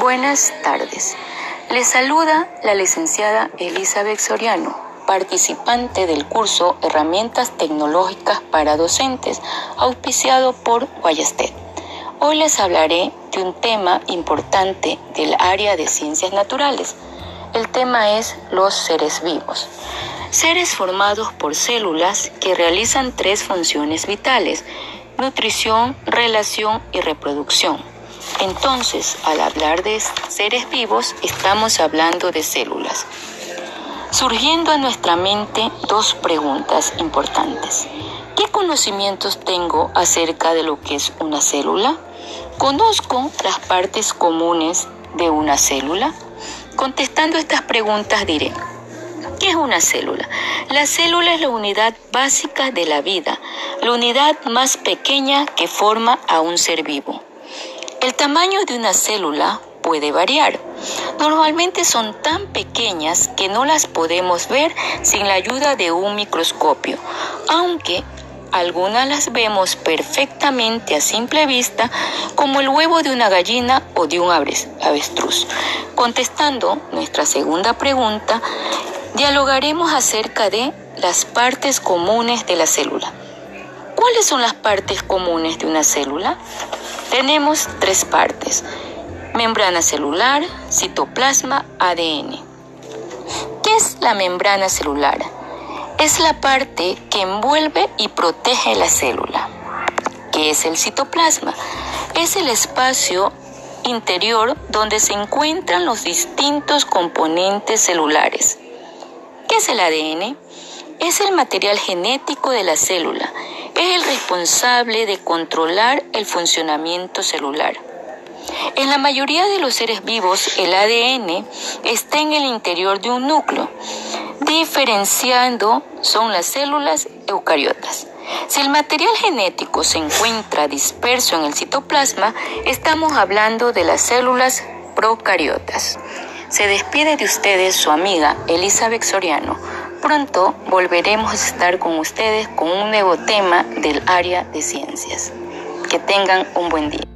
Buenas tardes. Les saluda la licenciada Elizabeth Soriano, participante del curso Herramientas Tecnológicas para Docentes, auspiciado por Guayastet. Hoy les hablaré de un tema importante del área de ciencias naturales. El tema es los seres vivos. Seres formados por células que realizan tres funciones vitales, nutrición, relación y reproducción. Entonces, al hablar de seres vivos, estamos hablando de células. Surgiendo a nuestra mente dos preguntas importantes. ¿Qué conocimientos tengo acerca de lo que es una célula? ¿Conozco las partes comunes de una célula? Contestando estas preguntas diré, ¿qué es una célula? La célula es la unidad básica de la vida, la unidad más pequeña que forma a un ser vivo. El tamaño de una célula puede variar. Normalmente son tan pequeñas que no las podemos ver sin la ayuda de un microscopio, aunque algunas las vemos perfectamente a simple vista, como el huevo de una gallina o de un avestruz. Contestando nuestra segunda pregunta, dialogaremos acerca de las partes comunes de la célula. ¿Cuáles son las partes comunes de una célula? Tenemos tres partes, membrana celular, citoplasma, ADN. ¿Qué es la membrana celular? Es la parte que envuelve y protege la célula. ¿Qué es el citoplasma? Es el espacio interior donde se encuentran los distintos componentes celulares. ¿Qué es el ADN? Es el material genético de la célula es el responsable de controlar el funcionamiento celular. En la mayoría de los seres vivos, el ADN está en el interior de un núcleo, diferenciando son las células eucariotas. Si el material genético se encuentra disperso en el citoplasma, estamos hablando de las células procariotas. Se despide de ustedes su amiga Elizabeth Soriano Pronto volveremos a estar con ustedes con un nuevo tema del área de ciencias. Que tengan un buen día.